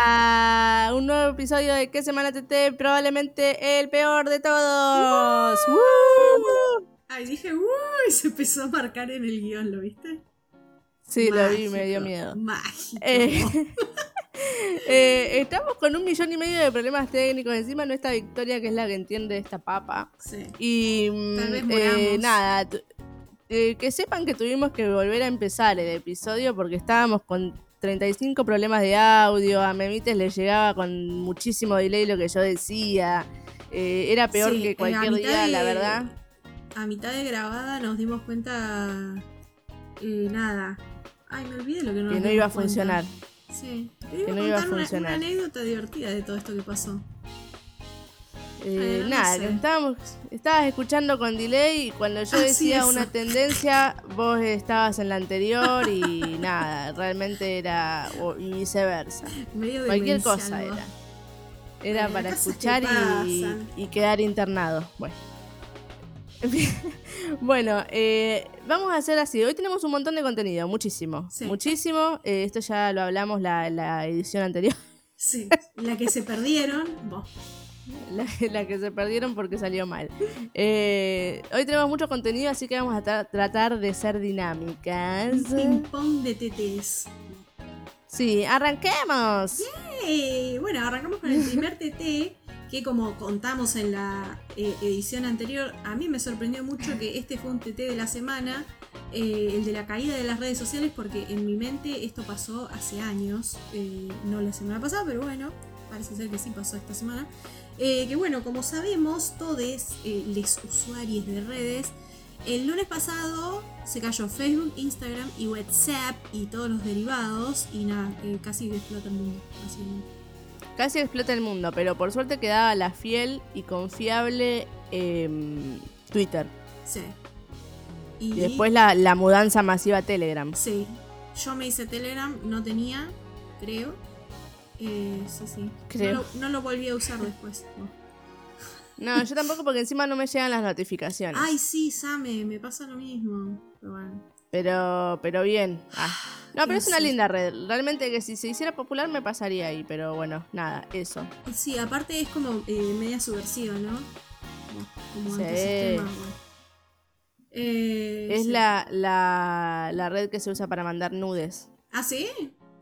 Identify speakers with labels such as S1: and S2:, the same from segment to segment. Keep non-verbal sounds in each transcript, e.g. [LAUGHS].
S1: a un nuevo episodio de ¿Qué semana TT? Probablemente el peor de todos.
S2: Ay, dije, uy, se empezó a marcar en el guion, ¿lo viste?
S1: Sí, lo vi, me dio miedo.
S2: Mágico.
S1: Eh, [LAUGHS] eh, estamos con un millón y medio de problemas técnicos. Encima no está Victoria, que es la que entiende esta papa.
S2: Sí.
S1: Y
S2: Tal vez
S1: mm, eh,
S2: moramos.
S1: nada, eh, que sepan que tuvimos que volver a empezar el episodio porque estábamos con 35 problemas de audio. A Memites le llegaba con muchísimo delay lo que yo decía. Eh, era peor
S2: Sí,
S1: que
S2: a
S1: cualquier día,
S2: de-
S1: la verdad.
S2: A mitad de grabada nos dimos cuenta. eh, nada. Ay, me olvidé lo que no
S1: Que no iba a
S2: cuenta.
S1: funcionar.
S2: Sí. Te
S1: Que
S2: iba
S1: no
S2: a
S1: iba a
S2: una-
S1: funcionar.
S2: Una, anécdota divertida de todo esto que pasó.
S1: Eh,
S2: no
S1: nada,
S2: sé.
S1: que estábamos, estabas escuchando con delay y cuando yo
S2: Ah,
S1: decía una tendencia, vos estabas en la anterior y [LAUGHS] nada, realmente era o- y viceversa.
S2: Medio
S1: Cualquier cosa
S2: ¿no?
S1: era. Era para escuchar y, quedar internado. Bueno. [LAUGHS] Bueno, eh, vamos a hacer así. Hoy tenemos un montón de contenido, muchísimo.
S2: Sí.
S1: Muchísimo. Eh, esto ya lo hablamos la, la edición anterior.
S2: Sí. La que se perdieron. vos.
S1: La, [LAUGHS] la que se perdieron porque salió mal. Eh, hoy tenemos mucho contenido, así que vamos a tra- tratar de ser dinámicas.
S2: Un ping-pong de TTs.
S1: Sí, arranquemos.
S2: Eh, bueno, arrancamos con el primer TT, que como contamos en la eh, edición anterior, a mí me sorprendió mucho que este fue un TT de la semana, eh, el de la caída de las redes sociales, porque en mi mente esto pasó hace años, eh, no la semana pasada, pero bueno, parece ser que sí pasó esta semana. Eh, que bueno, como sabemos, todos eh, los usuarios de redes, el lunes pasado se cayó Facebook, Instagram y WhatsApp y todos los derivados y nada, eh, casi explota el mundo. básicamente.
S1: Casi explota el mundo, pero por suerte quedaba la fiel y confiable em, Twitter.
S2: Sí.
S1: Y después la, la mudanza masiva a Telegram.
S2: Sí. Yo me hice Telegram, no tenía, creo. Eh, sí, sí.
S1: Creo.
S2: No, lo, no lo volví a usar después. no.
S1: No, yo tampoco porque encima no me llegan las notificaciones.
S2: Ay, sí, Same, me pasa lo mismo. Pero bueno.
S1: Pero, pero bien. Ah. No, pero es una linda red. Realmente que si se hiciera popular me pasaría ahí. Pero bueno, nada, eso.
S2: Sí, aparte es como eh, media subversiva, ¿no? Como, como
S1: Sí.
S2: antisistema, bueno. Eh,
S1: Es
S2: sí.
S1: la, la, la red que se usa para mandar nudes.
S2: ¿Ah, sí?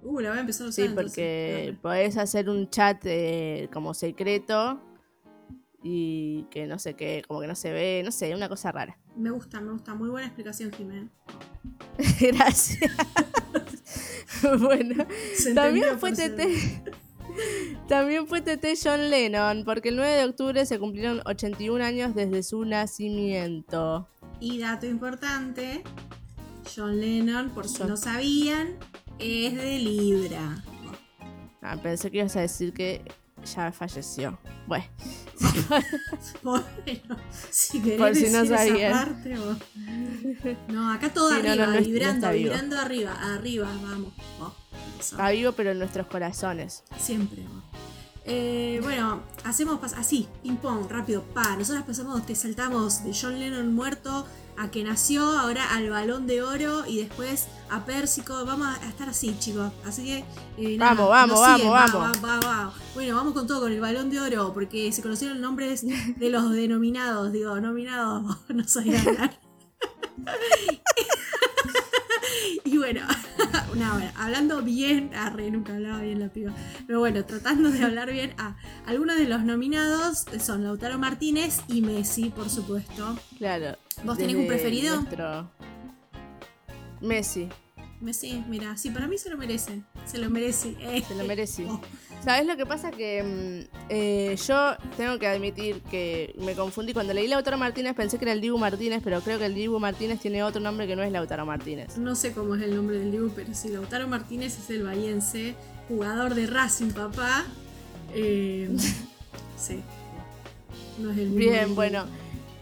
S2: Uh, la voy a empezar a usar.
S1: Sí, porque podés hacer un chat eh, como secreto y que no sé qué, como que no se ve, no sé, una cosa rara.
S2: entonces. Me gusta, me gusta. Muy buena explicación, Jimena. [LAUGHS]
S1: Gracias. [LAUGHS] bueno, [LAUGHS] también fue TT. También fue TT John Lennon, porque el 9 de octubre se cumplieron 81 años desde su nacimiento.
S2: Y dato importante, John Lennon, por si no sabían, es de Libra.
S1: Ah, pensé que ibas a decir que ya falleció. Bueno, [LAUGHS]
S2: Bueno, si querés
S1: Por si no
S2: decir esa parte, vos. No, acá todo
S1: Sí,
S2: arriba,
S1: no, no es- no
S2: vibrando, vibrando arriba, arriba, vamos. Eso.
S1: está vivo, pero en nuestros corazones.
S2: Siempre. vos. Eh, bueno, hacemos así, ping pong, rápido, pa. Nosotros pasamos, te saltamos de John Lennon muerto a que nació, ahora al balón de oro y después a Pérsico. Vamos a estar así, chicos. Así que. eh, nada,
S1: Vamos, vamos, vamos,
S2: va,
S1: vamos.
S2: va, va, va. Bueno, vamos con todo, con el balón de oro, porque se conocieron nombres de los denominados. Digo, nominados, [LAUGHS] no sabía hablar. [LAUGHS] Y bueno, hablando bien, arre, nunca hablaba bien la piba. Pero bueno, tratando de hablar bien, ah, algunos de los nominados son Lautaro Martínez y Messi, por supuesto.
S1: Claro.
S2: ¿Vos tenés un preferido?
S1: nuestro- Messi,
S2: Messi, mira, sí, para mí se lo merece. Se lo merece. eh.
S1: se lo merece. [LAUGHS] ¿Sabes lo que pasa? Que mm, eh, yo tengo que admitir que me confundí. Cuando leí Lautaro Martínez pensé que era el Dibu Martínez, pero creo que el Dibu Martínez tiene otro nombre que no es Lautaro Martínez.
S2: no sé cómo es el nombre del Dibu, pero sí, Lautaro Martínez es el bahiense, jugador de Racing, papá. Eh, [LAUGHS] sí. No es el mismo
S1: Bien, bueno.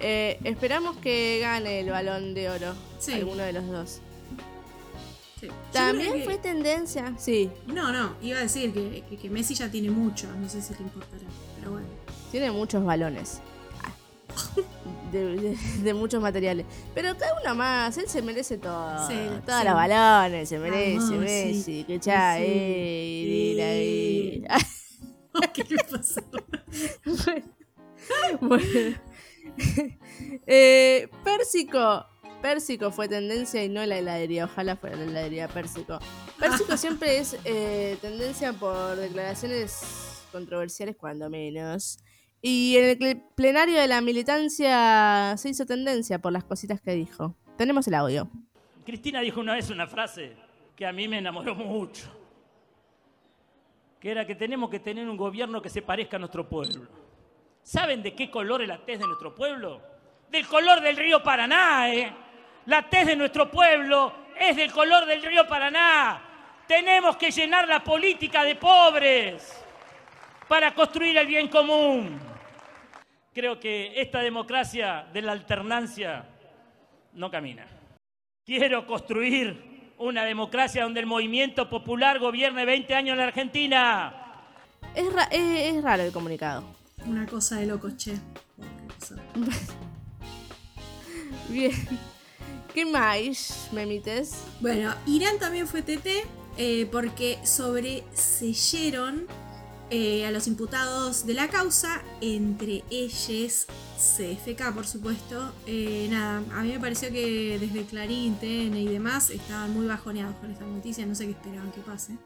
S1: eh, esperamos que gane el balón de oro.
S2: Sí.
S1: Alguno de los dos. También fue tendencia. Sí.
S2: No, no, iba a decir que, que, Messi ya tiene mucho, no sé si le importará, pero bueno.
S1: Tiene muchos balones. [LAUGHS] De, muchos materiales. Pero cada uno más, él se merece todo. Todos los balones, se ah,
S2: merece,
S1: Messi, que ya,
S2: mira, [LAUGHS]
S1: ¿Qué
S2: le pasó? [LAUGHS]
S1: bueno. Eh, Pérsico Pérsico fue tendencia y no la heladería. Ojalá fuera la heladería Pérsico. Pérsico siempre es eh, tendencia por declaraciones controversiales, cuando menos. Y en el plenario de la militancia se hizo tendencia por las cositas que dijo. Tenemos el audio.
S3: Cristina dijo una vez una frase que a mí me enamoró mucho, que era que tenemos que tener un gobierno que se parezca a nuestro pueblo. ¿Saben de qué color es la tez de nuestro pueblo? Del color del río Paraná, ¿eh? La tez de nuestro pueblo es del color del río Paraná. Tenemos que llenar la política de pobres para construir el bien común. Creo que esta democracia de la alternancia no camina. Quiero construir una democracia donde el movimiento popular gobierne 20 años en la Argentina.
S1: Es, raro el comunicado.
S2: Una cosa de locos, che. [LAUGHS]
S1: Bien. ¿Qué más, memites?
S2: Bueno, Irán también fue TT eh, porque sobreseyeron eh, a los imputados de la causa, entre ellos CFK, por supuesto. Eh, nada, a mí me pareció que desde Clarín, TN y demás estaban muy bajoneados con esta noticia, no sé qué esperaban que pase.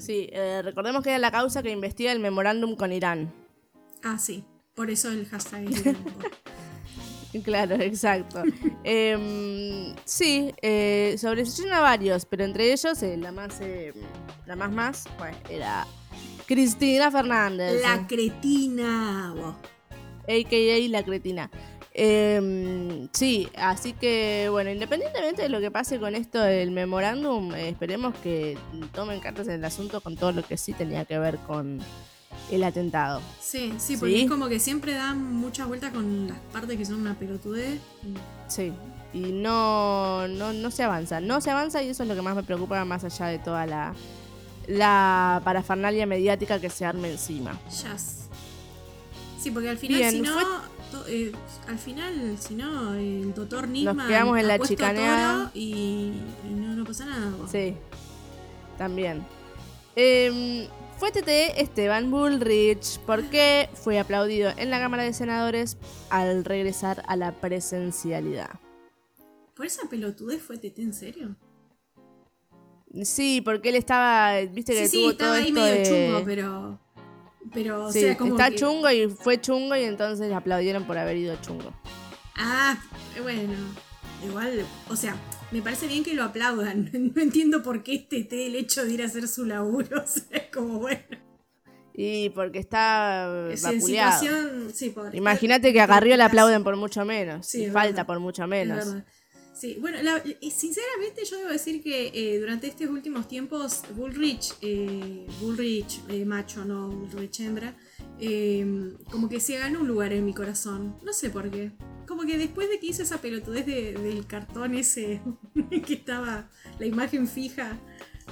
S1: sí, recordemos que era la causa que investiga el memorándum con Irán.
S2: Ah, sí, por eso el hashtag. [LAUGHS] [LAUGHS]
S1: Claro, exacto. eh, sí, eh, a varios, pero entre ellos eh, la más eh, la más más pues, era Cristina Fernández.
S2: La cretina.
S1: AKA la cretina. Em, sí, así que bueno, independientemente de lo que pase con esto del memorándum, esperemos que tomen cartas en el asunto con todo lo que sí tenía que ver con el atentado.
S2: Sí, sí, porque es como que siempre dan muchas vueltas con las partes que son una pelotudez.
S1: Sí, y no, no, no se avanza. No se avanza y eso es lo que más me preocupa más allá de toda la, la parafernalia mediática que se arme encima.
S2: Ya. Sí, porque al final, si no... Eh, al final, si no, el doctor Nisman
S1: Nos quedamos en la chicaneada.
S2: Y, y no, no pasa nada.
S1: Sí, también. Eh, fue TT Esteban Bullrich porque fue aplaudido en la Cámara de Senadores al regresar a la presencialidad.
S2: ¿Por esa pelotudez fue TT en serio?
S1: Sí, porque él estaba, viste que
S2: sí,
S1: tuvo
S2: sí, estaba ahí medio chungo, pero pero o sea, como
S1: está chungo y fue chungo y entonces le aplaudieron por haber ido chungo.
S2: Ah, bueno, igual, o sea, me parece bien que lo aplaudan. [LAUGHS] No entiendo por qué este té el hecho de ir a hacer su laburo. [LAUGHS] O sea, es como bueno.
S1: Y porque está situación,
S2: sí,
S1: Imagínate que a Garrió le aplauden por mucho menos. y falta por mucho menos.
S2: Sí, bueno, sinceramente yo debo decir que eh, durante estos últimos tiempos Bullrich, eh, Bullrich eh, macho, no Bullrich hembra, como que se ganó un lugar en mi corazón. No sé por qué como que después de que hice esa pelotudez del cartón ese [LAUGHS] que estaba la imagen fija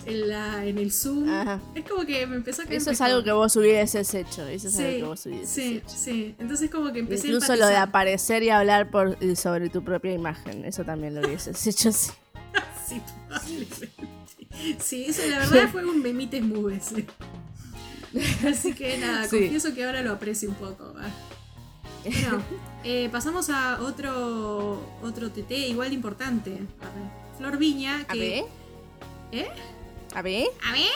S2: en, la, en el Zoom, es como que me empezó a
S1: Eso es algo que vos hubieses hecho. Eso es algo que vos hubieses
S2: sí,
S1: hecho.
S2: Sí, entonces como que empecé
S1: Incluso lo de aparecer y hablar por, sobre tu propia imagen. Eso también lo hubieses [LAUGHS] hecho, sí. [LAUGHS]
S2: sí, probablemente. Sí, eso la verdad fue un memites move [LAUGHS] [LAUGHS] Así que nada, confieso que ahora lo aprecio un poco. Bueno, [LAUGHS] eh, pasamos a otro otro TT igual de importante. Flor Viña, que...
S1: ¿A ver?
S2: ¿Eh?
S1: ¿A ver?
S2: ¿A ver?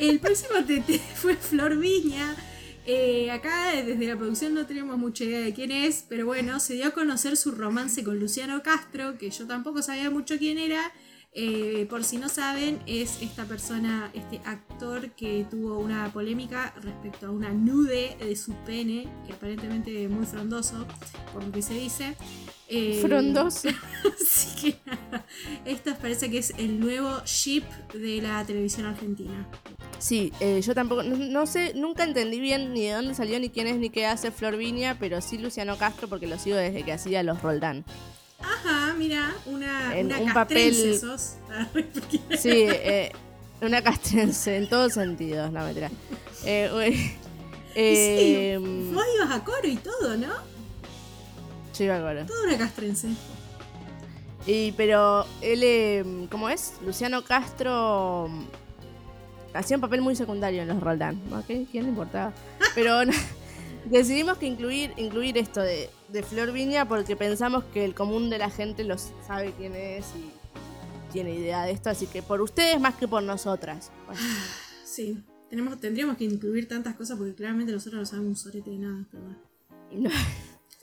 S2: El próximo TT fue Flor Viña. Eh, acá desde la producción no tenemos mucha idea de quién es, pero bueno, se dio a conocer su romance con Luciano Castro, que yo tampoco sabía mucho quién era, eh, por si no saben, es esta persona, este actor que tuvo una polémica respecto a una nude de su pene, que aparentemente es muy frondoso, por lo que se dice.
S1: Eh, frondoso. [LAUGHS]
S2: Así que nada, esto parece que es el nuevo ship de la televisión argentina.
S1: Sí, eh, yo tampoco, no, sé, nunca entendí bien ni de dónde salió, ni quién es, ni qué hace Flor Viña, pero sí Luciano Castro porque lo sigo desde que hacía los Roldán.
S2: Ajá, mira, una, en un papel. [LAUGHS]
S1: sí, eh, una castrense en todos sentidos, no mentira. Eh,
S2: eh, [LAUGHS] vos ibas a coro y todo, ¿no?
S1: Yo iba a coro.
S2: Toda una castrense.
S1: Y, pero él, em, ¿cómo es? Luciano Castro hacía un papel muy secundario en los Roldán. ¿ok? ¿Quién le importaba? Pero [LAUGHS] no, decidimos que incluir, incluir esto de, de Flor Viña porque pensamos que el común de la gente lo sabe quién es y tiene idea de esto, así que por ustedes más que por nosotras. Bueno,
S2: Sí, tenemos, tendríamos que incluir tantas cosas porque claramente nosotros no sabemos un sorete de nada, pero bueno.
S1: no. [LAUGHS]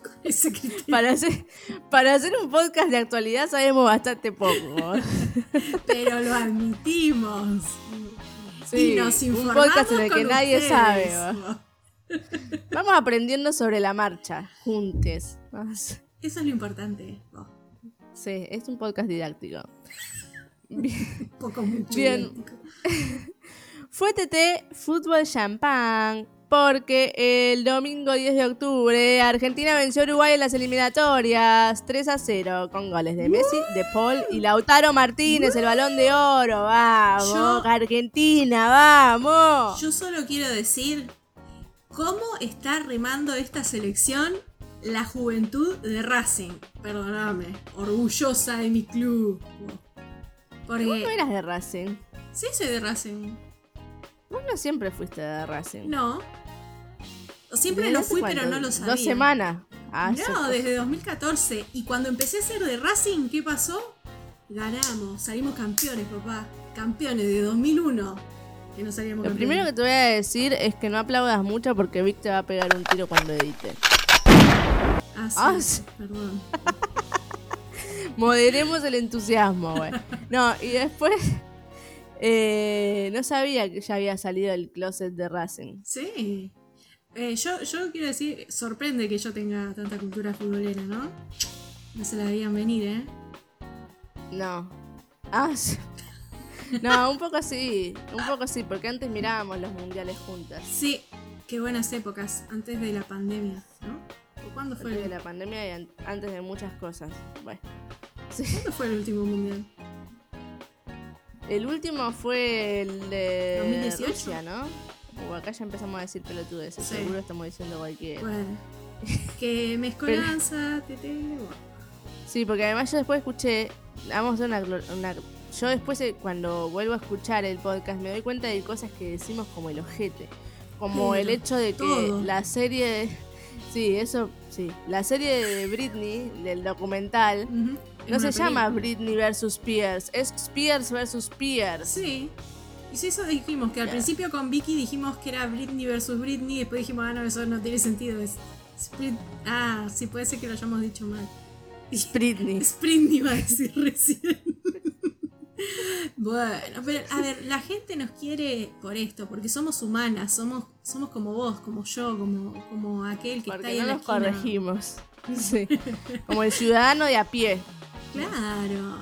S2: Con ese
S1: para, hacer, para hacer un podcast de actualidad sabemos bastante poco. [LAUGHS]
S2: Pero lo admitimos.
S1: Sí,
S2: y nos
S1: un
S2: informamos
S1: podcast en el que nadie
S2: ustedes.
S1: sabe, ¿va? Vamos aprendiendo sobre la marcha, juntes. Vamos.
S2: Eso es lo importante. Oh,
S1: Sí, es un podcast didáctico. Bien. [LAUGHS]
S2: un poco mucho.
S1: Bien. [LAUGHS] Fue TT Fútbol Champán porque el domingo 10 de octubre Argentina venció a Uruguay en las eliminatorias 3 a 0 con goles de Messi, de Paul y Lautaro Martínez, el balón de oro. Vamos,
S2: Yo-
S1: Argentina, vamos.
S2: Yo solo quiero decir cómo está remando esta selección la juventud de Racing. Perdóname, orgullosa de mi club. Porque
S1: Vos no eras de Racing.
S2: sí soy de Racing.
S1: Vos no siempre fuiste de Racing.
S2: No. Siempre
S1: ¿Desde
S2: lo fui,
S1: cuánto?
S2: pero no lo sabía.
S1: Dos semanas. Ah.
S2: No, desde 2014. Y cuando empecé a ser de Racing, ¿qué pasó? Ganamos, salimos campeones, papá. Campeones de 2001. Que no salíamos
S1: Lo primero que te voy a decir es que no aplaudas mucho porque Vic te va a pegar un tiro cuando edite.
S2: Ah, sí,
S1: Ah, sí.
S2: perdón. [LAUGHS]
S1: Moderemos el entusiasmo, güey. No, y después eh, no sabía que ya había salido del closet de Racing.
S2: Sí. Eh, yo, yo quiero decir, sorprende que yo tenga tanta cultura futbolera, ¿no? No se la veían venir, ¿eh?
S1: No. Ah, sí. No, un poco sí, un poco sí, porque antes mirábamos los mundiales juntas.
S2: Sí, qué buenas épocas, antes de la pandemia, ¿no? ¿O ¿Cuándo fue,
S1: Antes de la pandemia y an- antes de muchas cosas. Bueno. Sí.
S2: ¿cuándo fue el último mundial?
S1: El último fue el de
S2: 2018.
S1: Rusia, ¿no? O acá ya empezamos a decir pelotudeces,
S2: Sí.
S1: seguro estamos diciendo cualquier.
S2: Bueno, [LAUGHS] que mezcolanza, tete. bueno.
S1: Sí, porque además yo después escuché, vamos a hacer una- yo después eh, cuando vuelvo a escuchar el podcast me doy cuenta de cosas que decimos como el ojete, como el hecho de que
S2: todo.
S1: la serie, sí, eso, sí, la serie de Britney, del documental, no se llama. Britney versus Spears, es Spears versus Spears.
S2: Sí. Y si eso dijimos, que al principio con Vicky dijimos que era Britney versus Britney, y después dijimos, ah, no, eso no tiene sentido. Es Ah, sí, puede ser que lo hayamos dicho mal.
S1: Britney.
S2: Spritney [LAUGHS] iba a decir recién. Bueno, pero a ver, la gente nos quiere por esto, porque somos humanas, somos, somos como vos, como yo, como, como aquel que está ahí
S1: no
S2: en la
S1: nos
S2: esquina.
S1: corregimos. [LAUGHS] Sí. Como el ciudadano de a pie.
S2: Claro.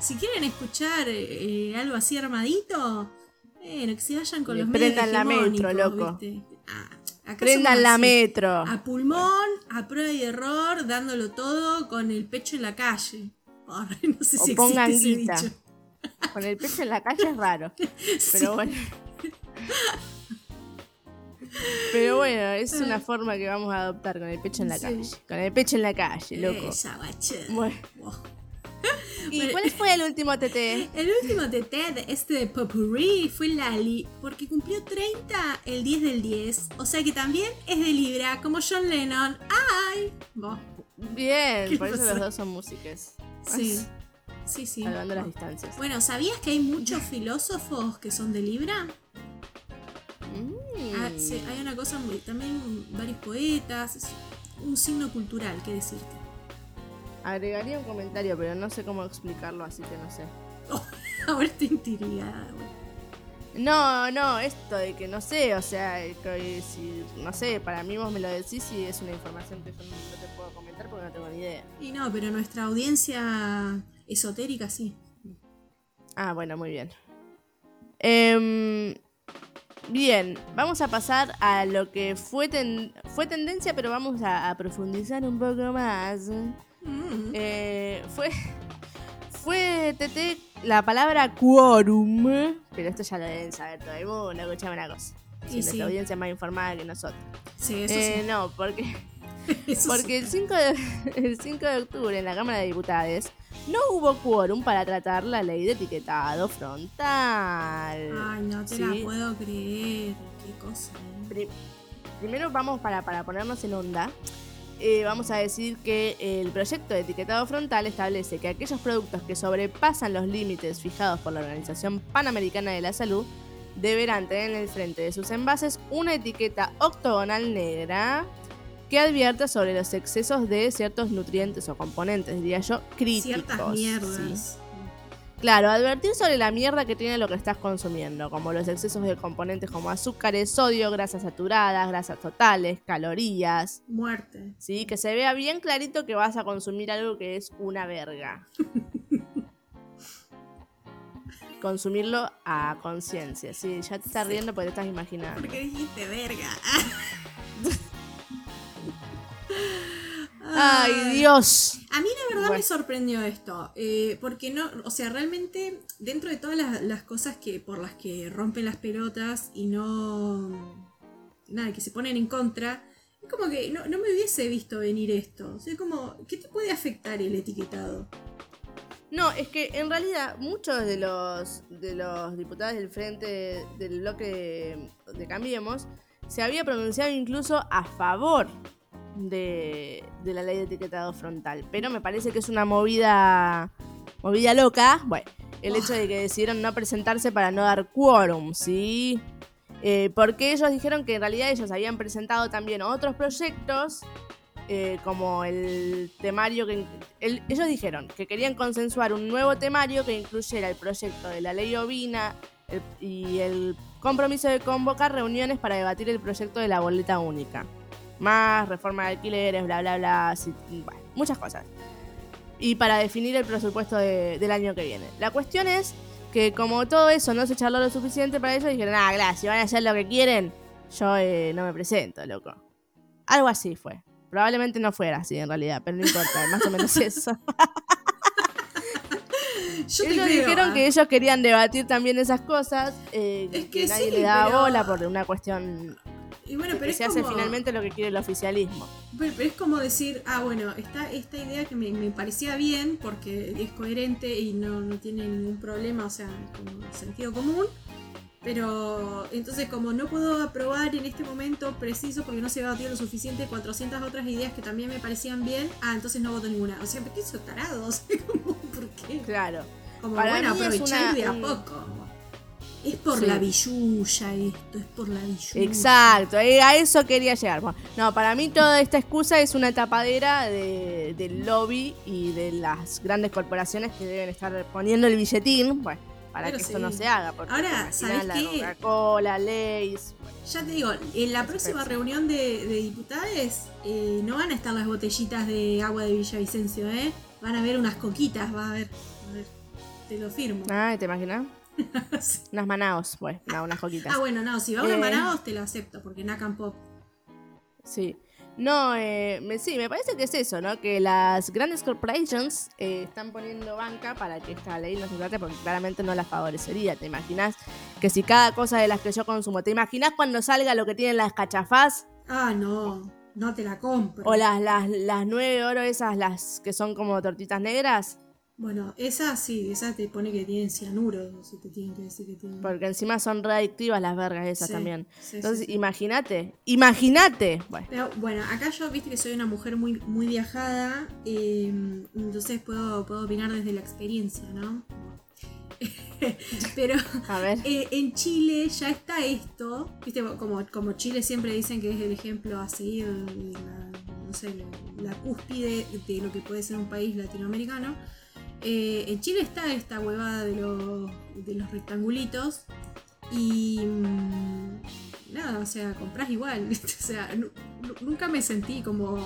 S2: Si quieren escuchar eh, algo así armadito, bueno, que se vayan con
S1: Le
S2: los medios
S1: prendan la metro, loco.
S2: Ah,
S1: Prendan la
S2: así.
S1: metro.
S2: A pulmón, a prueba y error, dándolo todo con el pecho en la calle. No sé
S1: O
S2: si
S1: pongan
S2: existe ese
S1: guita.
S2: dicho.
S1: Con el pecho en la calle es raro. [LAUGHS] Pero bueno. Pero bueno, es una forma que vamos a adoptar con el pecho en la
S2: Sí.
S1: calle. Con el pecho en la calle, loco.
S2: Esa.
S1: Bueno.
S2: Wow. [LAUGHS]
S1: ¿Y
S2: Bueno.
S1: cuál fue el último TT? [LAUGHS]
S2: El último TT de este de Popurrí fue Lali, porque cumplió 30 el 10 del 10, o sea que también es de Libra, como John Lennon. ¡Ay!
S1: Bien,
S2: ¿Qué
S1: por eso los dos son músicas.
S2: Sí, sí, sí.
S1: Salvando las distancias.
S2: Bueno, ¿sabías que hay muchos filósofos que son de Libra?
S1: Mm.
S2: Ah, sí, hay una cosa muy. También varios poetas. Es un signo cultural, qué decirte.
S1: Agregaría un comentario, pero no sé cómo explicarlo, así que no sé. [LAUGHS]
S2: Ahora estoy intrigada.
S1: No, no, esto de que no sé, o sea, que si, no sé, para mí vos me lo decís y es una información que yo no te puedo comentar porque no tengo ni idea.
S2: Y no, pero nuestra audiencia esotérica sí.
S1: Ah, bueno, muy bien. Em, bien, vamos a pasar a lo que fue, ten- fue tendencia, pero vamos a, a profundizar un poco más.
S2: Mm.
S1: Eh, fue, fue TT la palabra quórum, pero esto ya lo deben saber todo el mundo, escuchame una cosa. Si
S2: Y
S1: nuestra
S2: sí.
S1: audiencia es más informada que nosotros.
S2: Sí, eso
S1: Eh,
S2: sí.
S1: No, porque [LAUGHS] Porque el 5, de, [LAUGHS] el 5 de octubre en la Cámara de Diputados no hubo quórum para tratar la ley de etiquetado frontal.
S2: Ay, no te
S1: Sí.
S2: la puedo creer. Qué cosa.
S1: Pri- primero vamos para, para ponernos en onda. eh, vamos a decir que el proyecto de etiquetado frontal establece que aquellos productos que sobrepasan los límites fijados por la Organización Panamericana de la Salud deberán tener en el frente de sus envases una etiqueta octogonal negra que advierta sobre los excesos de ciertos nutrientes o componentes, diría yo, críticos.
S2: Ciertas
S1: ¿sí?
S2: mierdas.
S1: Claro, advertir sobre la mierda que tiene lo que estás consumiendo, como los excesos de componentes como azúcares, sodio, grasas saturadas, grasas totales, calorías.
S2: Muerte.
S1: ¿Sí? Que se vea bien clarito que vas a consumir algo que es una verga. [LAUGHS] Consumirlo a conciencia. Sí, ya te estás riendo porque te estás imaginando.
S2: ¿Por qué dijiste verga? [LAUGHS]
S1: ¡Ay, Dios!
S2: A mí la verdad
S1: Bueno.
S2: me sorprendió esto, eh, porque no, o sea, realmente dentro de todas las, las cosas que por las que rompen las pelotas y no, nada, que se ponen en contra, es como que no, no me hubiese visto venir esto. O sea, como, ¿qué te puede afectar el etiquetado?
S1: No, es que en realidad muchos de los, de los diputados del frente del bloque de, de Cambiemos se había pronunciado incluso a favor de, la ley de etiquetado frontal. Pero me parece que es una movida, movida loca. Bueno, el hecho de que decidieron no presentarse para no dar quórum, ¿sí? Eh, porque ellos dijeron que en realidad ellos habían presentado también otros proyectos eh, como el temario que el- ellos dijeron que querían consensuar un nuevo temario que incluyera el proyecto de la ley ovina y el compromiso de convocar reuniones para debatir el proyecto de la boleta única más reforma de alquileres bla bla bla bueno, muchas cosas y para definir el presupuesto de- del año que viene la cuestión es que como todo eso no se charló lo suficiente para ellos dijeron ah gracias si van a hacer lo que quieren yo eh, no me presento loco algo así fue Probablemente no fuera así en realidad, pero no importa, más o menos [LAUGHS] eso.
S2: Yo
S1: ellos
S2: creo,
S1: dijeron
S2: ah.
S1: que ellos querían debatir también esas cosas, eh,
S2: Es
S1: que,
S2: que
S1: nadie
S2: sí,
S1: le daba
S2: pero-
S1: bola por una cuestión
S2: Y bueno, pero
S1: que
S2: es
S1: se hace
S2: como-
S1: finalmente lo que quiere el oficialismo.
S2: Pero, pero es como decir, ah, bueno, está esta idea que me, me parecía bien porque es coherente y no, no tiene ningún problema, o sea, como sentido común. Pero entonces como no puedo aprobar en este momento preciso porque no se debatió lo suficiente 400 otras ideas que también me parecían bien, ah, entonces no voto ninguna. O sea, ¿por qué eso tarado? [LAUGHS] O sea, como, ¿por qué?
S1: Claro.
S2: Como,
S1: Para
S2: bueno, aprovechar de a poco. Es por
S1: Sí.
S2: la billulla esto, es por la billulla.
S1: Exacto, eh, a eso quería llegar. Bueno, no, para mí toda esta excusa es una tapadera de- del lobby y de las grandes corporaciones que deben estar poniendo el billetín, bueno, para
S2: Pero
S1: que esto no se haga. Porque
S2: Ahora, ¿sabés
S1: la
S2: qué?
S1: Coca-Cola, bueno,
S2: Ya te digo, en la próxima reunión de, de diputados eh, no van a estar las botellitas de agua de Villavicencio, ¿eh? Van a haber unas coquitas, va a haber. A ver, te lo firmo.
S1: Ah, ¿te imaginas? [LAUGHS] Unas manaos, pues, no, unas coquitas.
S2: Ah, bueno, no, si va a
S1: Eh.
S2: Manados te lo acepto, porque Nacan Pop.
S1: Sí. No, eh, me, sí, me parece que es eso, ¿no? Que las grandes corporations eh, están poniendo banca para que esta ley no se trate porque claramente no las favorecería. ¿Te imaginas que si cada cosa de las que yo consumo, ¿te imaginas cuando salga lo que tienen las cachafás?
S2: Ah, no, no te la compro.
S1: O las, las, las nueve oro esas, las que son como tortitas negras?
S2: Bueno, esa sí, esa te pone que tienen cianuro, si te tienen que decir que tienen.
S1: Porque encima son readictivas las vergas esas
S2: Sí,
S1: también.
S2: sí,
S1: Entonces,
S2: sí, sí.
S1: imagínate, imagínate. Bueno,
S2: Pero bueno, acá yo viste que soy una mujer muy, muy viajada, eh, entonces puedo, puedo opinar desde la experiencia, ¿no? [LAUGHS] Pero
S1: a ver.
S2: eh, en Chile ya está esto, viste, como, como Chile siempre dicen que es el ejemplo a seguir, la, no sé, la, la cúspide de lo que puede ser un país latinoamericano. Eh, en Chile está esta huevada de los, de los rectangulitos y mm, nada, o sea, compras igual. [LAUGHS] O sea, nu- nu- nunca me sentí como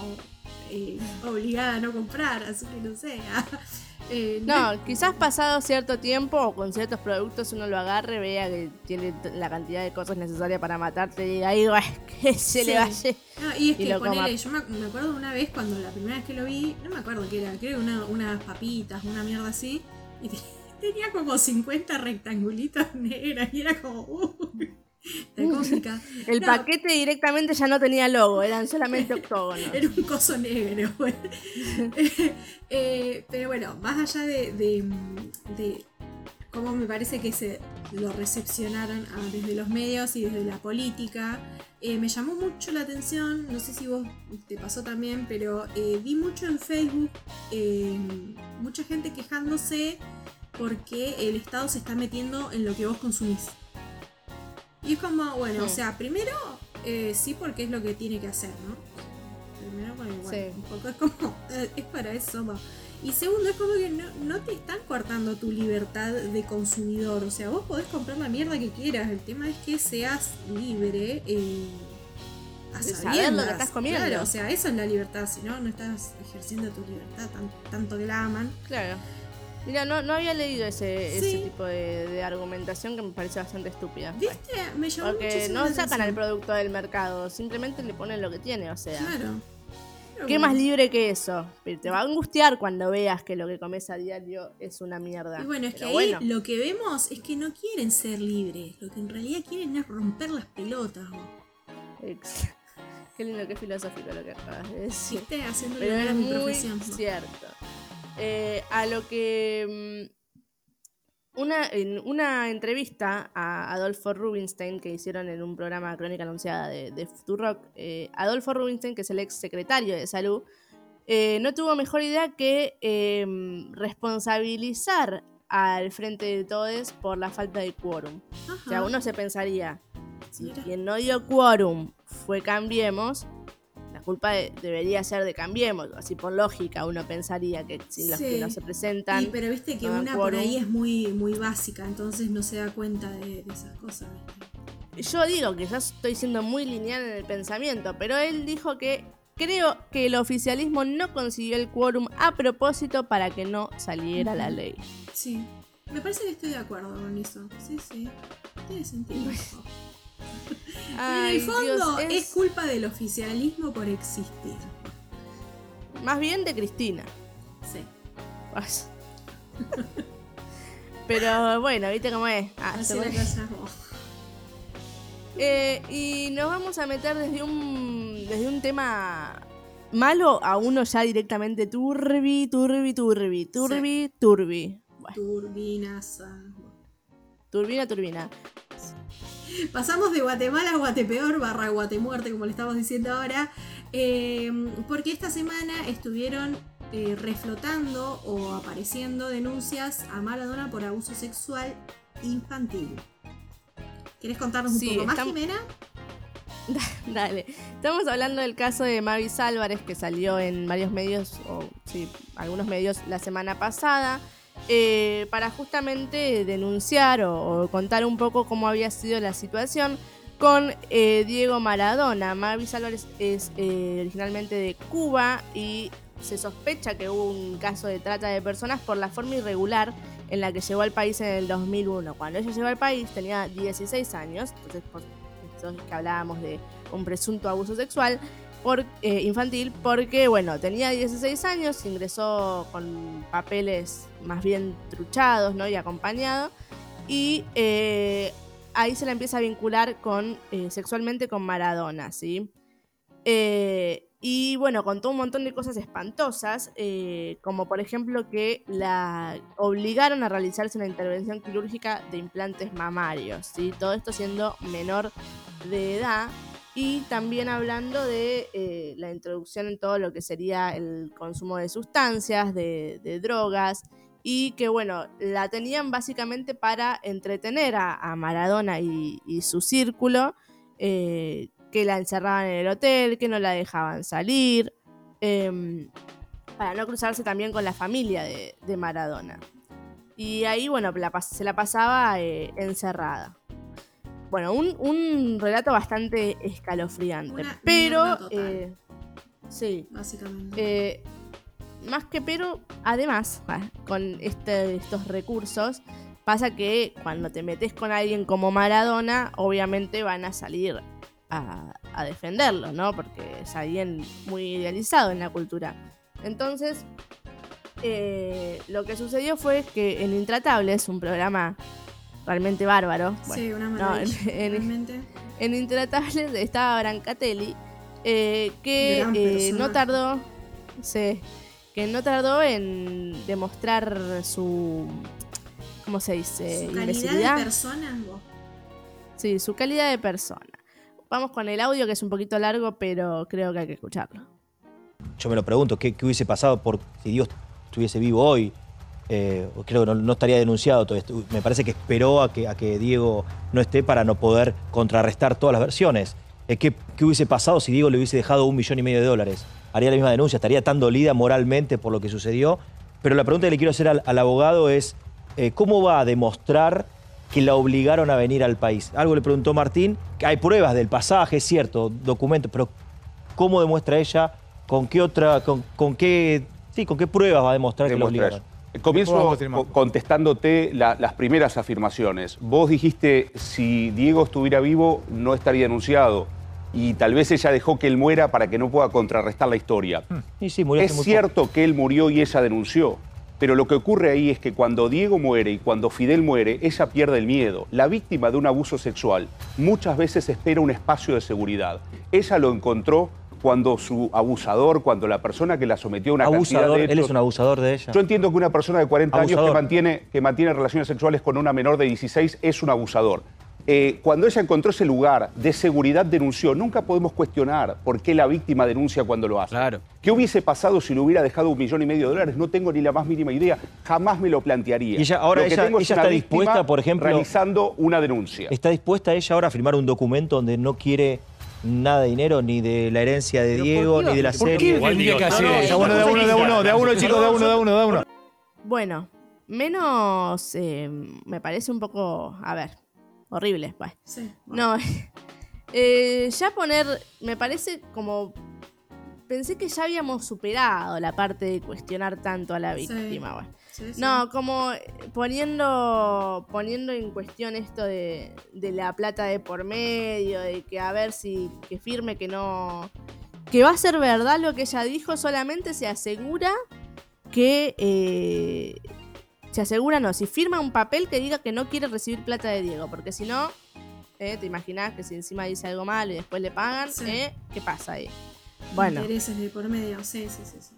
S2: eh, obligada a no comprar, así que no sé. [LAUGHS] eh,
S1: No, quizás pasado cierto tiempo o con ciertos productos uno lo agarre, vea que tiene la cantidad de cosas necesarias para matarte y ahí va, [LAUGHS] que se le vaya.
S2: No, y es que ponele, yo me, me acuerdo una vez cuando la primera vez que lo vi, no me acuerdo qué era, creo que una, unas papitas, una mierda así, y te- [LAUGHS] tenía como 50 rectangulitos [LAUGHS] negros y era como, cómica.
S1: El
S2: No.
S1: paquete directamente ya no tenía logo, eran solamente octógonos. [LAUGHS]
S2: Era un coso negro. bueno. [LAUGHS] Eh, pero bueno, más allá de, de, de cómo me parece que se lo recepcionaron ah, desde los medios y desde la política, eh, me llamó mucho la atención, no sé si vos te pasó también, pero eh, vi mucho en Facebook eh, mucha gente quejándose porque el Estado se está metiendo en lo que vos consumís. Y es como, bueno, o sea, primero eh, sí porque es lo que tiene que hacer, ¿no? Primero porque, bueno,
S1: Sí.
S2: un poco es como, [LAUGHS] eh, es para eso, va. Y segundo, es como que no, no te están cortando tu libertad de consumidor. O sea, vos podés comprar la mierda que quieras. El tema es que seas libre eh, a
S1: saber lo que estás comiendo.
S2: Claro, o sea, eso es la libertad. Si no, no estás ejerciendo tu libertad tan- tanto que la aman.
S1: Claro. Mira, no, no había leído ese, ese tipo de, de argumentación que me parece bastante estúpida.
S2: ¿Viste? Me llamó
S1: Porque no sacan el
S2: atención.
S1: producto del mercado, simplemente le ponen lo que tiene, o sea.
S2: Claro. Pero
S1: ¿Qué
S2: bueno.
S1: más libre que eso? Pero te va a angustiar cuando veas que lo que comes a diario es una mierda.
S2: Y bueno, es que ahí
S1: bueno,
S2: lo que vemos es que no quieren ser libres. Lo que en realidad quieren es romper las pelotas. vos.
S1: ex- [LAUGHS] Qué lindo, qué filosófico lo que acabas de decir.
S2: ¿Viste? Haciendo
S1: Pero es
S2: mi
S1: muy
S2: profesión. ¿no?
S1: cierto. Eh, a lo que. mm, Una, en una entrevista a Adolfo Rubinstein que hicieron en un programa Crónica Anunciada de, de Futurock, eh, Adolfo Rubinstein, que es el ex secretario de salud, eh, no tuvo mejor idea que eh, responsabilizar al frente de todos por la falta de quórum. O sea, uno se pensaría, si
S2: Mira.
S1: quien no dio quórum fue Cambiemos, la culpa de- debería ser de Cambiemos. Así por lógica uno pensaría que si los
S2: Sí.
S1: que no se presentan...
S2: Y, pero viste que
S1: no
S2: una por ahí es muy, muy básica, entonces no se da cuenta de, de esas cosas.
S1: Yo digo que ya estoy siendo muy lineal en el pensamiento, pero él dijo que creo que el oficialismo no consiguió el quórum a propósito para que no saliera la ley.
S2: Sí. Me parece que estoy de acuerdo con eso. Sí, sí. Tiene sentido.
S1: Ay,
S2: en el fondo
S1: Dios,
S2: es...
S1: es
S2: culpa del oficialismo por existir.
S1: más bien de Cristina.
S2: Sí. [LAUGHS]
S1: Pero bueno, viste cómo es. Ah,
S2: Así la vos.
S1: Eh, y nos vamos a meter desde un, desde un tema malo a uno ya directamente turbi, turbi, turbi, turbi, turbi. Bueno,
S2: Turbinas. ah.
S1: turbina, turbina. [LAUGHS]
S2: Pasamos de Guatemala a Guatepeor barra Guatemuerte, como le estamos diciendo ahora, eh, porque esta semana estuvieron eh, reflotando o apareciendo denuncias a Maradona por abuso sexual infantil. ¿Querés contarnos un poco más,
S1: estam-
S2: Jimena? [LAUGHS]
S1: Dale. Estamos hablando del caso de Mavis Álvarez que salió en varios medios, o sí, algunos medios la semana pasada, eh, para justamente denunciar o, contar un poco cómo había sido la situación con eh, Diego Maradona. Mavis Álvarez es eh, originalmente de Cuba y se sospecha que hubo un caso de trata de personas por la forma irregular en la que llegó al país en el 2001. Cuando ella llegó al país tenía 16 años, entonces por eso es que hablábamos de un presunto abuso sexual por, eh, infantil, porque bueno, tenía 16 años, ingresó con papeles más bien truchados ¿no? y acompañado, y eh, ahí se la empieza a vincular con, eh, sexualmente con Maradona, ¿sí? Eh, y bueno, contó un montón de cosas espantosas, eh, como por ejemplo que la obligaron a realizarse una intervención quirúrgica de implantes mamarios, ¿sí? Todo esto siendo menor de edad y también hablando de eh, la introducción en todo lo que sería el consumo de sustancias, de, drogas, y que bueno, la tenían básicamente para entretener a, a Maradona y, su círculo, eh, que la encerraban en el hotel, que no la dejaban salir, em, para no cruzarse también con la familia de, Maradona. Y ahí, bueno, se la pasaba eh, encerrada. Bueno, un, un relato bastante escalofriante.
S2: Una
S1: pero,
S2: total.
S1: eh, sí,
S2: Básicamente.
S1: eh, más que pero, además, con este- estos recursos, pasa que cuando te metes con alguien como Maradona, obviamente van a salir a, a defenderlo, ¿no? Porque es alguien muy idealizado en la cultura. Entonces, eh, lo que sucedió fue que en Intratables, un programa realmente bárbaro.
S2: sí, una maravilla.
S1: en- en-
S2: realmente.
S1: en Intratables [LAUGHS] estaba Brancatelli, eh, que eh, no tardó, sí, que no tardó en demostrar su, ¿cómo se dice?
S2: Su calidad de persona, vos.
S1: Sí, su calidad de persona. Vamos con el audio que es un poquito largo, pero creo que hay que escucharlo.
S4: Yo me lo pregunto, ¿qué, qué hubiese pasado por si Dios estuviese vivo hoy? Eh, creo que no, no estaría denunciado todo esto. Me parece que esperó a que, a que Diego no esté para no poder contrarrestar todas las versiones. Eh, ¿qué, qué hubiese pasado si Diego le hubiese dejado un millón y medio de dólares? Haría la misma denuncia, estaría tan dolida moralmente por lo que sucedió. Pero la pregunta que le quiero hacer al, al abogado es, eh, ¿cómo va a demostrar que la obligaron a venir al país? Algo le preguntó Martín, que hay pruebas del pasaje, es cierto, documentos, pero ¿cómo demuestra ella? ¿Con qué otra, con, con qué, sí, con qué pruebas va a demostrar que la obligaron?
S5: eso. Comienzo
S6: Después vamos a tener más.
S5: co- contestándote la- las primeras afirmaciones. Vos dijiste, si Diego estuviera vivo, no estaría denunciado. Y tal vez ella dejó que él muera para que no pueda contrarrestar la historia.
S4: Y sí, murió
S5: Es
S4: muy
S5: cierto que él murió y ella denunció, pero lo que ocurre ahí es que cuando Diego muere y cuando Fidel muere, ella pierde el miedo. La víctima de un abuso sexual muchas veces espera un espacio de seguridad. Ella lo encontró cuando su abusador, cuando la persona que la sometió a una
S4: Abusador,
S5: de
S4: él es un abusador de ella.
S5: Yo entiendo que una persona de 40 años que mantiene, que mantiene relaciones sexuales con una menor de 16 es un abusador. Eh, cuando ella encontró ese lugar de seguridad denunció, nunca podemos cuestionar por qué la víctima denuncia cuando lo hace.
S6: Claro.
S5: ¿Qué hubiese pasado si le hubiera dejado un millón y medio de dólares? No tengo ni la más mínima idea. Jamás me lo plantearía.
S4: Y ella- ahora
S5: Lo que
S4: ella-
S5: tengo es
S4: ella
S5: una
S4: está dispuesta, por ejemplo-
S5: realizando una denuncia.
S4: ¿Está dispuesta ella ahora a firmar un documento donde no quiere nada de dinero, ni de la herencia de Diego,
S6: ¿por qué
S4: ni de la
S6: va- ¿Por qué
S4: serie?
S6: Tendría que
S3: no,
S6: hacer de a uno, de a
S3: inicia.
S6: uno, de a uno, chicos, de a uno, de a uno, de a uno.
S1: Bueno, menos eh, me parece un poco, a ver, horrible. pues.
S2: Sí.
S1: No, [LAUGHS] eh, ya poner, me parece como, pensé que ya habíamos superado la parte de cuestionar tanto a la
S2: Sí.
S1: víctima. bueno.
S2: Sí, sí.
S1: No, como eh, poniendo, poniendo en cuestión esto de, de la plata de por medio, de que a ver si que firme que no, que va a ser verdad lo que ella dijo, solamente se asegura que, eh, se asegura no, si firma un papel que diga que no quiere recibir plata de Diego, porque si no, eh, te imaginas que si encima dice algo mal y después le pagan,
S2: Sí.
S1: eh, ¿qué pasa ahí? Bueno.
S2: Intereses de por medio, sí, sí, sí. sí.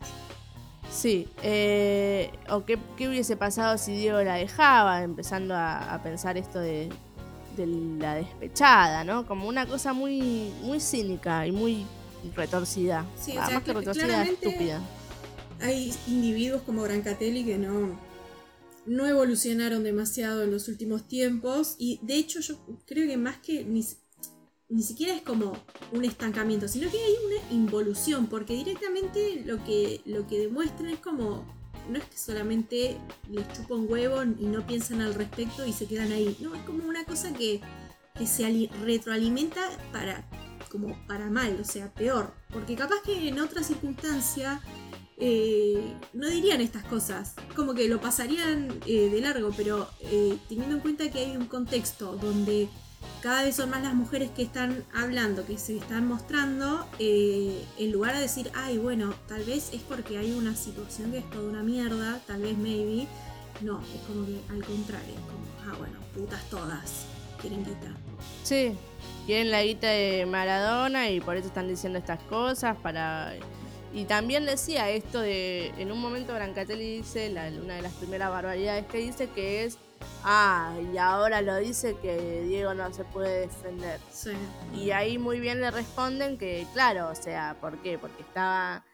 S1: Sí, eh, o qué, qué hubiese pasado si Diego la dejaba, empezando a, a pensar esto de, de la despechada, ¿no? Como una cosa muy, muy cínica y muy retorcida.
S2: Sí, o
S1: Va,
S2: sea,
S1: más que retorcida, estúpida.
S2: Hay individuos como Brancatelli que no, no evolucionaron demasiado en los últimos tiempos y de hecho yo creo que más que ni, ni siquiera es como un estancamiento, sino que hay una involución porque directamente lo que, lo que demuestran es como no es que solamente les chupa un huevo y no piensan al respecto y se quedan ahí, no, es como una cosa que, que se ali- retroalimenta para como para mal, o sea, peor, porque capaz que en otra circunstancia eh, no dirían estas cosas, como que lo pasarían eh, de largo, pero eh, teniendo en cuenta que hay un contexto donde cada vez son más las mujeres que están hablando, que se están mostrando, eh, en lugar de decir, ay, bueno, tal vez es porque hay una situación que es toda una mierda, tal vez, maybe, no, es como que al contrario, como, ah, bueno, putas todas, quieren guita.
S1: Sí, quieren la guita de Maradona y por eso están diciendo estas cosas para... Y también decía esto de, en un momento Brancatelli dice, una de las primeras barbaridades que dice, que es, ah, y ahora lo dice que Diego no se puede defender.
S2: Sí.
S1: Y ahí muy bien le responden que, claro, o sea, ¿por qué? Porque estaba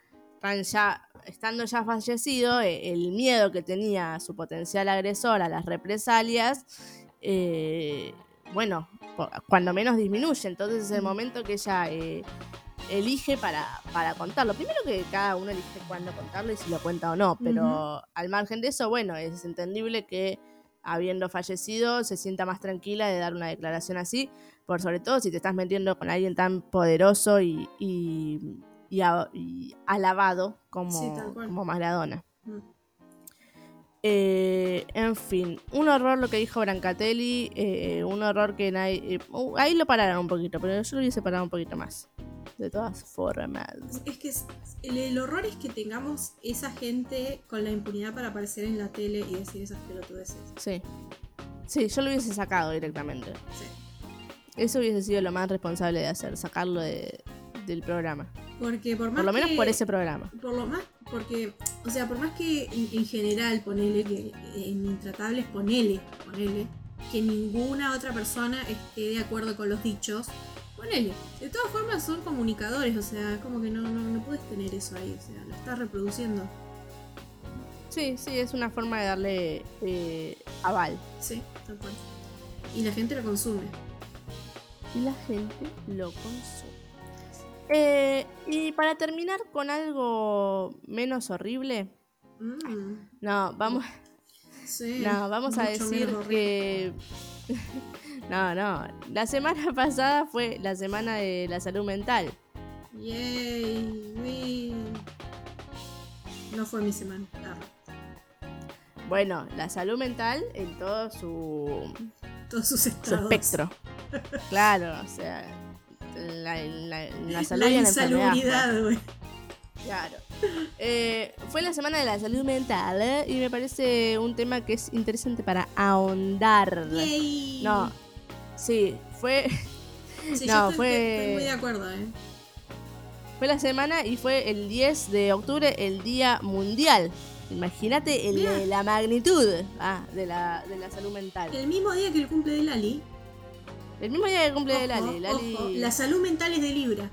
S1: tan ya, estando ya fallecido, eh, el miedo que tenía su potencial agresor a las represalias, eh, bueno, cuando menos disminuye. Entonces es el momento que ella eh, elige para, para contarlo. Primero que cada uno elige cuándo contarlo y si lo cuenta o no, pero al margen de eso, bueno, es entendible que habiendo fallecido se sienta más tranquila de dar una declaración así, por sobre todo si te estás metiendo con alguien tan poderoso y, y, y a- y alabado como,
S2: Sí,
S1: como Maradona.
S2: Mm.
S1: Eh, en fin, un horror lo que dijo Brancatelli, eh, un horror que nadie... eh, uh, ahí lo pararon un poquito, pero yo lo hubiese parado un poquito más. De todas formas.
S2: Es que el horror es que tengamos esa gente con la impunidad para aparecer en la tele y decir esas pelotudeces.
S1: Sí. Sí, yo lo hubiese sacado directamente.
S2: Sí.
S1: Eso hubiese sido lo más responsable de hacer, sacarlo de- del programa.
S2: Porque por más
S1: Por lo menos
S2: que-
S1: por ese programa.
S2: Por lo más, porque, o sea, por más que en, en general ponele que en Intratables ponele, ponele, que ninguna otra persona esté de acuerdo con los dichos, ponele. De todas formas son comunicadores, o sea, como que no, no, no puedes tener eso ahí, o sea, lo estás reproduciendo.
S1: Sí, sí, es una forma de darle eh, aval.
S2: Sí, tal cual. Y la gente lo consume.
S1: Y la gente lo consume. Eh, y para terminar con algo menos horrible,
S2: Mm,
S1: no, vamos,
S2: sí,
S1: no, vamos a decir que... [LAUGHS] no, no, la semana [LAUGHS] pasada fue la semana de la salud mental.
S2: Yay, uy. No fue mi semana. Ah,
S1: Bueno, la salud mental en todo su,
S2: todos sus
S1: su espectro. [LAUGHS] Claro, o sea, la, la- la salud
S2: La
S1: y la enfermedad. pues.
S2: güey.
S1: Claro. Eh, fue la semana de la salud mental ¿eh? y me parece un tema que es interesante para ahondar.
S2: Yay.
S1: No, sí, fue, [LAUGHS]
S2: Sí,
S1: no,
S2: yo estoy,
S1: fue-
S2: estoy muy de acuerdo, ¿eh?
S1: fue la semana y fue el 10 de octubre, el Día Mundial. Imagínate la magnitud ah, de, la, de la salud mental.
S2: El mismo día que el cumple de Lali.
S1: El mismo día que cumple de
S2: ojo,
S1: Lali. Lali
S2: ojo, la salud mental es de Libra.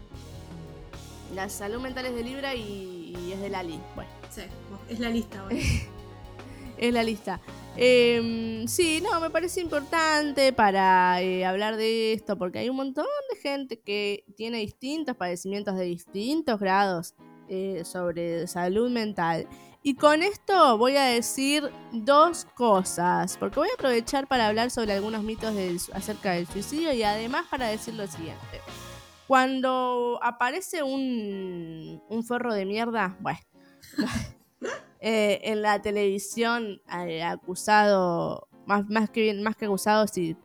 S1: La salud mental es de Libra y, y es de Lali. Bueno.
S2: Sí, es la lista, güey. [LAUGHS]
S1: es la lista. Eh, sí, no, me parece importante para eh, hablar de esto, porque hay un montón de gente que tiene distintos padecimientos de distintos grados eh, sobre salud mental. Y con esto voy a decir dos cosas, porque voy a aprovechar para hablar sobre algunos mitos acerca del suicidio y además para decir lo siguiente. Cuando aparece un, forro de mierda, bueno, [LAUGHS] eh, en la televisión eh, acusado, más, más, que, más que acusado, sí,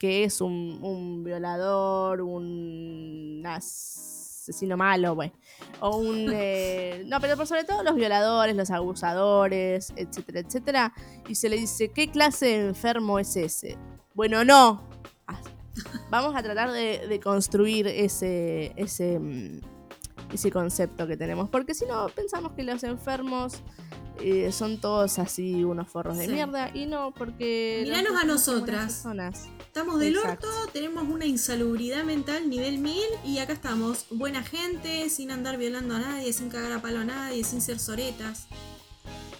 S1: que es un violador, un asesino malo, bueno, o un... [LAUGHS] eh, no, pero por sobre todo los violadores, los abusadores, etcétera, etcétera, y se le dice, ¿qué clase de enfermo es ese? Bueno, no. Ah, Vamos a tratar de, de construir ese, ese, mm, ese concepto que tenemos, porque si no, pensamos que los enfermos eh, son todos así unos forros de mierda, y no, porque...
S2: Míranos
S1: las
S2: a nosotras. Estamos del
S1: Exacto.
S2: orto, tenemos una insalubridad mental nivel 1000 y acá estamos. Buena gente, sin andar violando a nadie, sin cagar a palo a nadie, sin ser soretas.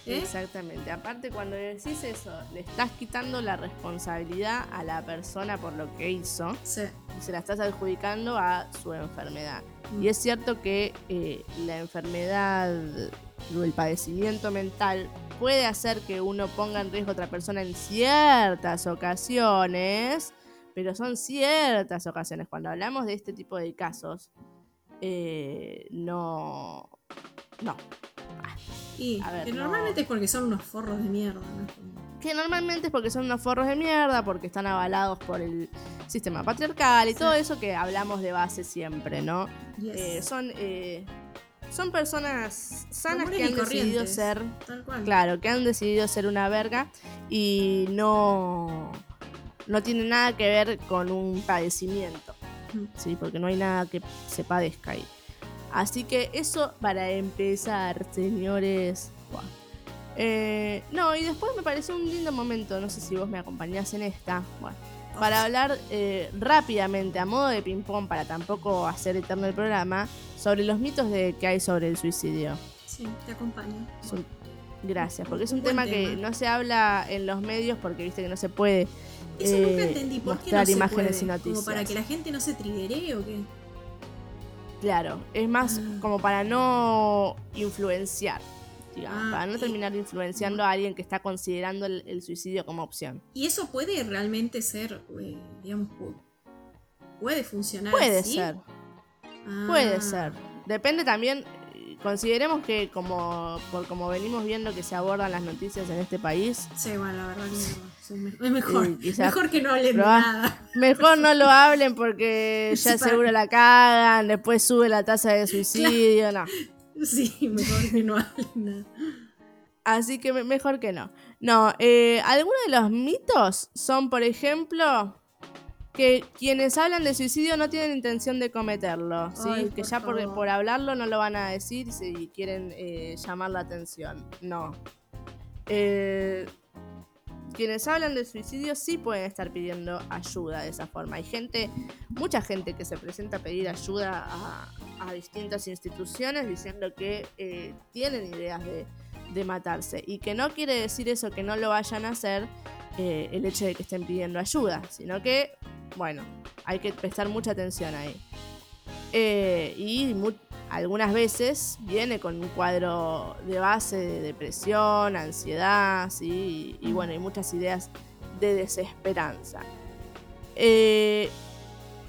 S2: ¿Eh?
S1: Exactamente. Aparte, cuando decís eso, le estás quitando la responsabilidad a la persona por lo que hizo
S2: Sí.
S1: y se la estás adjudicando a su enfermedad. Y es cierto que eh, la enfermedad o el padecimiento mental puede hacer que uno ponga en riesgo a otra persona en ciertas ocasiones, pero son ciertas ocasiones. Cuando hablamos de este tipo de casos, eh, no. No.
S2: Y
S1: A ver,
S2: que
S1: no.
S2: normalmente es porque son unos forros de mierda, ¿no?
S1: Que normalmente es porque son unos forros de mierda, porque están avalados por el sistema patriarcal y
S2: Sí.
S1: todo eso que hablamos de base siempre, ¿no?
S2: Yes.
S1: Eh, son, eh, son personas sanas que han decidido ser,
S2: Tal cual.
S1: claro, que han decidido ser una verga y no, no tienen nada que ver con un padecimiento,
S2: Mm.
S1: ¿sí? Porque no hay nada que se padezca ahí. Así que eso para empezar, señores. Eh, no, y después me pareció un lindo momento, no sé si vos me acompañás en esta, bueno, para hablar eh, rápidamente, a modo de ping-pong, para tampoco hacer eterno el programa, sobre los mitos de, que hay sobre el suicidio.
S2: Sí, te acompaño.
S1: Un- gracias, porque es un tema, que no se habla en los medios porque viste que no se puede
S2: Eso
S1: eh,
S2: nunca entendí. ¿Por qué no se
S1: imágenes
S2: puede?
S1: y noticias.
S2: ¿Como para que la gente no se trigueree o qué?
S1: Claro, es más
S2: Ah.
S1: como para no influenciar, digamos,
S2: Ah,
S1: para no
S2: y-
S1: terminar influenciando a alguien que está considerando el, el suicidio como opción.
S2: ¿Y eso puede realmente ser, eh, digamos, pu- puede funcionar
S1: Puede ser,
S2: Ah,
S1: puede ser. Depende también, consideremos que como por como venimos viendo que se abordan las noticias en este país,
S2: Sí, bueno, la verdad que es mejor.
S1: Eh, quizás
S2: mejor que no hablen
S1: proba-
S2: nada.
S1: mejor no lo hablen porque [LAUGHS] ya
S2: Sí,
S1: seguro la cagan, después sube la tasa de suicidio, no. [LAUGHS]
S2: Sí, mejor que no hablen nada.
S1: Así que mejor que no. No, eh, algunos de los mitos son, por ejemplo, que quienes hablan de suicidio no tienen intención de cometerlo, ¿sí? que ya por, por, hablarlo no lo van a decir si quieren eh, llamar la atención. No. Eh, quienes hablan de suicidio sí pueden estar pidiendo ayuda de esa forma. Hay gente, mucha gente que se presenta a pedir ayuda a, distintas instituciones diciendo que tienen ideas de de matarse. Y que no quiere decir eso que no lo vayan a hacer eh, el hecho de que estén pidiendo ayuda, sino que, bueno, hay que prestar mucha atención ahí. Eh, y algunas veces viene con un cuadro de base de depresión, ansiedad, ¿sí? y, bueno, hay muchas ideas de desesperanza. Eh,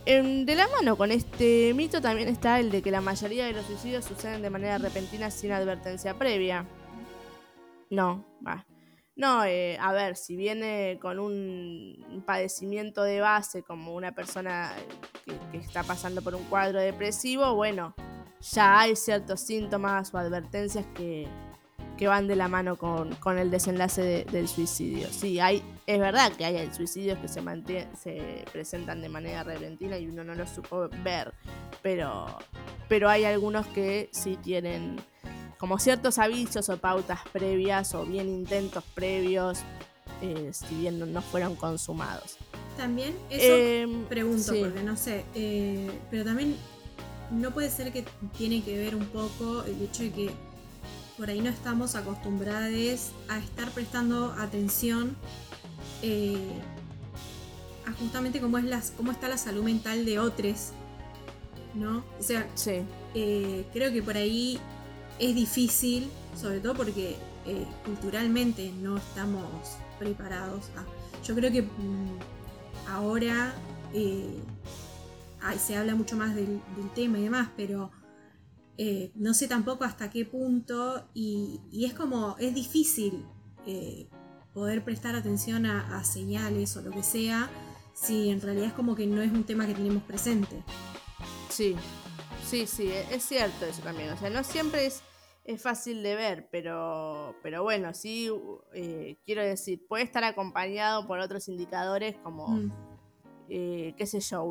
S1: de la mano con este mito también está el de que la mayoría de los suicidios suceden de manera repentina sin advertencia previa. No, va. No, eh, a ver, si viene con un padecimiento de base como una persona que, está pasando por un cuadro depresivo, bueno, ya hay ciertos síntomas o advertencias que, van de la mano con, el desenlace del suicidio. Sí, hay, es verdad que hay suicidios que se, se presentan de manera repentina y uno no lo supo ver, pero, pero hay algunos que sí tienen como ciertos avisos o pautas previas o bien intentos previos, eh, si bien no fueron consumados.
S2: También, eso em, pregunto, porque no sé, eh, pero también no puede ser que tiene que ver un poco el hecho de que por ahí no estamos acostumbrados a estar prestando atención eh, a justamente cómo, es las, cómo está la salud mental de otros, ¿no? O sea, creo que por ahí es difícil, sobre todo porque eh, culturalmente no estamos preparados. yo creo que mm, ahora eh, se habla mucho más del, tema y demás, pero eh, no sé tampoco hasta qué punto y, es como, es difícil poder prestar atención a, a, señales o lo que sea si en realidad es como que no es un tema que tenemos presente.
S1: Sí, Sí, sí, e-, es cierto eso también. O sea, no siempre es, es fácil de ver, pero, pero bueno, sí, eh, quiero decir, puede estar acompañado por otros indicadores como, mm. Eh, qué sé yo,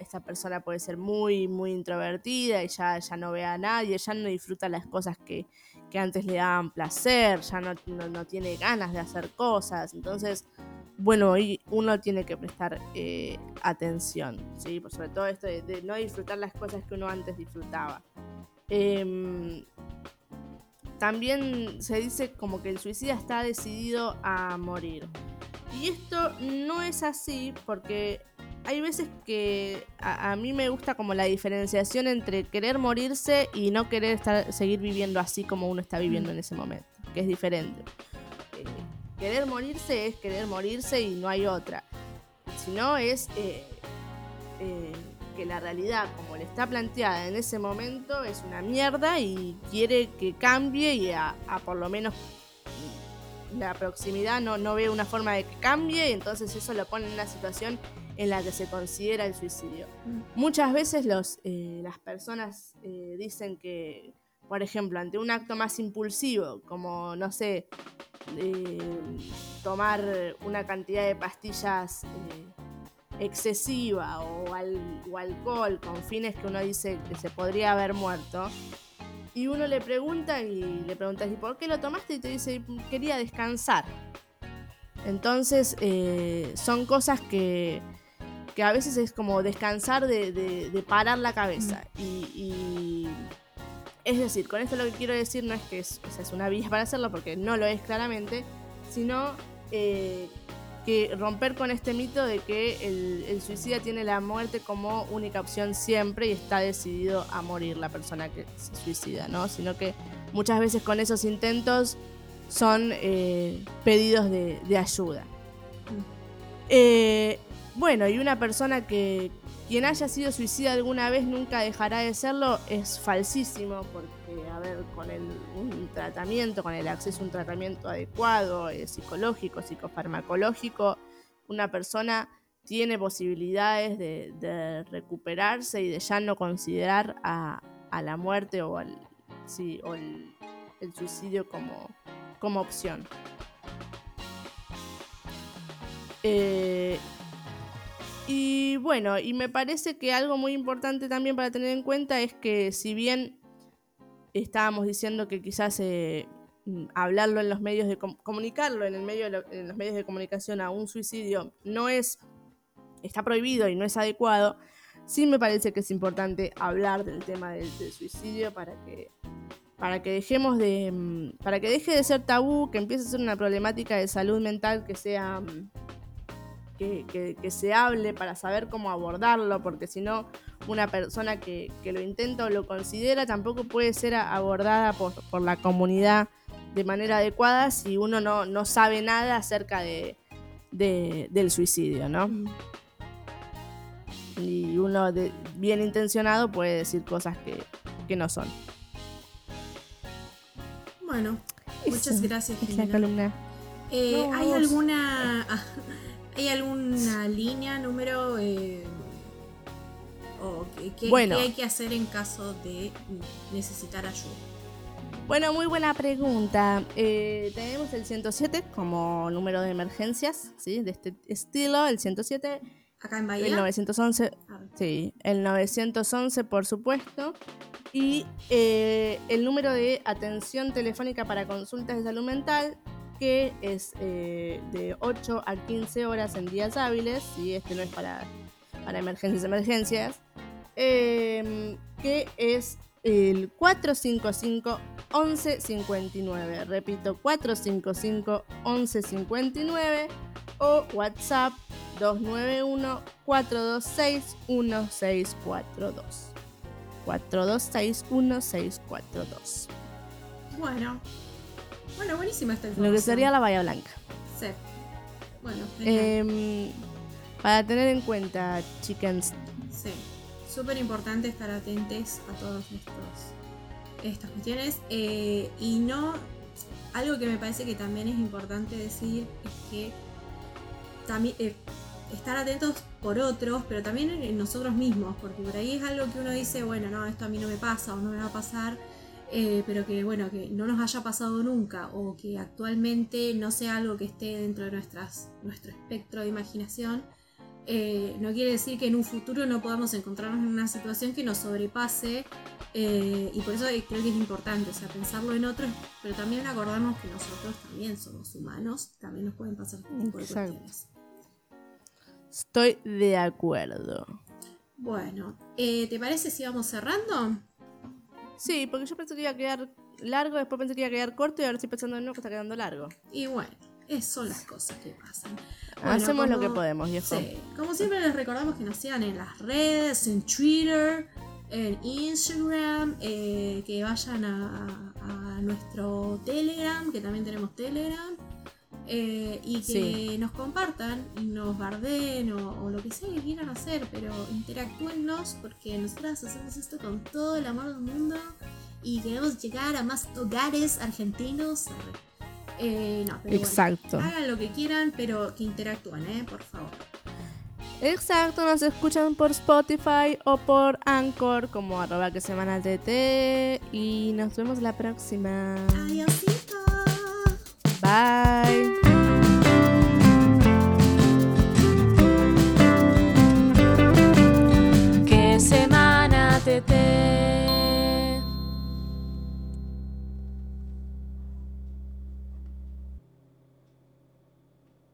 S1: esta persona puede ser muy, muy introvertida y ya, ya no ve a nadie, ya no disfruta las cosas que, antes le daban placer, ya no, no, tiene ganas de hacer cosas. Entonces, bueno, uno tiene que prestar eh, atención, ¿sí? Por sobre todo esto de, no disfrutar las cosas que uno antes disfrutaba. Em, también se dice como que el suicida está decidido a morir. Y esto no es así porque hay veces que a, mí me gusta como la diferenciación entre querer morirse y no querer estar, seguir viviendo así como uno está viviendo en ese momento, que es diferente. Eh, querer morirse es querer morirse y no hay otra. Si no es eh, eh, que la realidad como le está planteada en ese momento es una mierda y quiere que cambie y a, por lo menos la proximidad no, no ve una forma de que cambie y entonces eso lo pone en una situación en la que se considera el suicidio. Mm. Muchas veces los, eh, las personas dicen que, por ejemplo, ante un acto más impulsivo, como, no sé, tomar una cantidad de pastillas eh, excesiva o, alcohol con fines que uno dice que se podría haber muerto. Y uno le pregunta y le preguntas, ¿y por qué lo tomaste? Y te dice, quería descansar. Entonces, eh, son cosas que, que, a veces es como descansar de, parar la cabeza. Mm. y es decir, con esto lo que quiero decir no es que es, una vía para hacerlo, porque no lo es claramente, sino eh, que romper con este mito de que el, suicida tiene la muerte como única opción siempre y está decidido a morir la persona que se suicida, ¿no? Sino que muchas veces con esos intentos son eh, pedidos de, ayuda. Eh, bueno, y una persona que, quien haya sido suicida alguna vez nunca dejará de serlo es falsísimo porque, a ver, con el, un tratamiento, con el acceso a un tratamiento adecuado, eh, psicológico, psicofarmacológico, una persona tiene posibilidades de, recuperarse y de ya no considerar a, la muerte o, al, el suicidio como, como opción. Eh, y bueno, y me parece que algo muy importante también para tener en cuenta es que si bien estábamos diciendo que quizás eh, mm, hablarlo en los medios de comunicarlo en el medio en los medios de comunicación a un suicidio no es está prohibido y no es adecuado, sí me parece que es importante hablar del tema del, suicidio para que para que dejemos de mm, para que deje de ser tabú, que empiece a ser una problemática de salud mental que sea mm, que, se hable para saber cómo abordarlo, porque si no, una persona que, lo intenta o lo considera tampoco puede ser abordada por, la comunidad de manera adecuada si uno no, sabe nada acerca de, del suicidio, ¿no? Mm. Y uno bien intencionado puede decir cosas que, no son.
S2: Bueno, muchas gracias.
S1: Es la columna.
S2: Eh, ¿Hay alguna [LAUGHS] ¿Hay alguna línea, número eh, o qué, hay que hacer en caso de necesitar ayuda?
S1: Bueno, muy buena pregunta. Eh, tenemos el 107 como número de emergencias, ¿sí? De este estilo, el 107.
S2: Acá en Bahía.
S1: El 911, ah. sí, el 911 por supuesto. Y eh, el número de atención telefónica para consultas de salud mental, que es eh, de 8 a 15 horas en días hábiles, y este no es para, para emergencias, emergencias, em, que es el 455 1159. Repito, 455 1159 o WhatsApp 291 426 1642. 426 1642.
S2: Bueno, bueno, buenísima esta información.
S1: Lo que sería la Bahía Blanca.
S2: Sí. Bueno,
S1: eh, para tener en cuenta, chickens.
S2: Sí. Súper importante estar atentos a todas estas cuestiones. Eh, y no. Algo que me parece que también es importante decir es que también eh, estar atentos por otros, pero también en nosotros mismos, porque por ahí es algo que uno dice, bueno, no, esto a mí no me pasa o no me va a pasar eh, pero que bueno, que no nos haya pasado nunca o que actualmente no sea algo que esté dentro de nuestras, nuestro espectro de imaginación, eh, no quiere decir que en un futuro no podamos encontrarnos en una situación que nos sobrepase eh, y por eso creo que es importante, o sea, pensarlo en otros, pero también acordarnos que nosotros también somos humanos, también nos pueden pasar tipo de cuestiones.
S1: Estoy de acuerdo.
S2: Bueno, ¿te parece si vamos cerrando?
S1: Sí, porque yo pensé que iba a quedar largo, después pensé que iba a quedar corto y ahora estoy pensando en no que está quedando largo.
S2: Y bueno, esas son las cosas que pasan.
S1: Hacemos lo que podemos, viejo.
S2: Sí, como siempre les recordamos que nos sigan en las redes, en Twitter, en Instagram, eh, que vayan a, a, nuestro Telegram, que también tenemos Telegram. Eh, y que nos compartan y nos bardeen o, lo que sea que quieran hacer, pero interactúennos porque nosotras hacemos esto con todo el amor del mundo y queremos llegar a más hogares argentinos. Eh, no, pero
S1: Exacto.
S2: hagan lo que quieran, pero que interactúen, ¿eh? Por favor.
S1: Exacto, nos escuchan por Spotify o por Anchor como arroba que semana TT y nos vemos la próxima.
S2: Adiósito.
S1: Bye.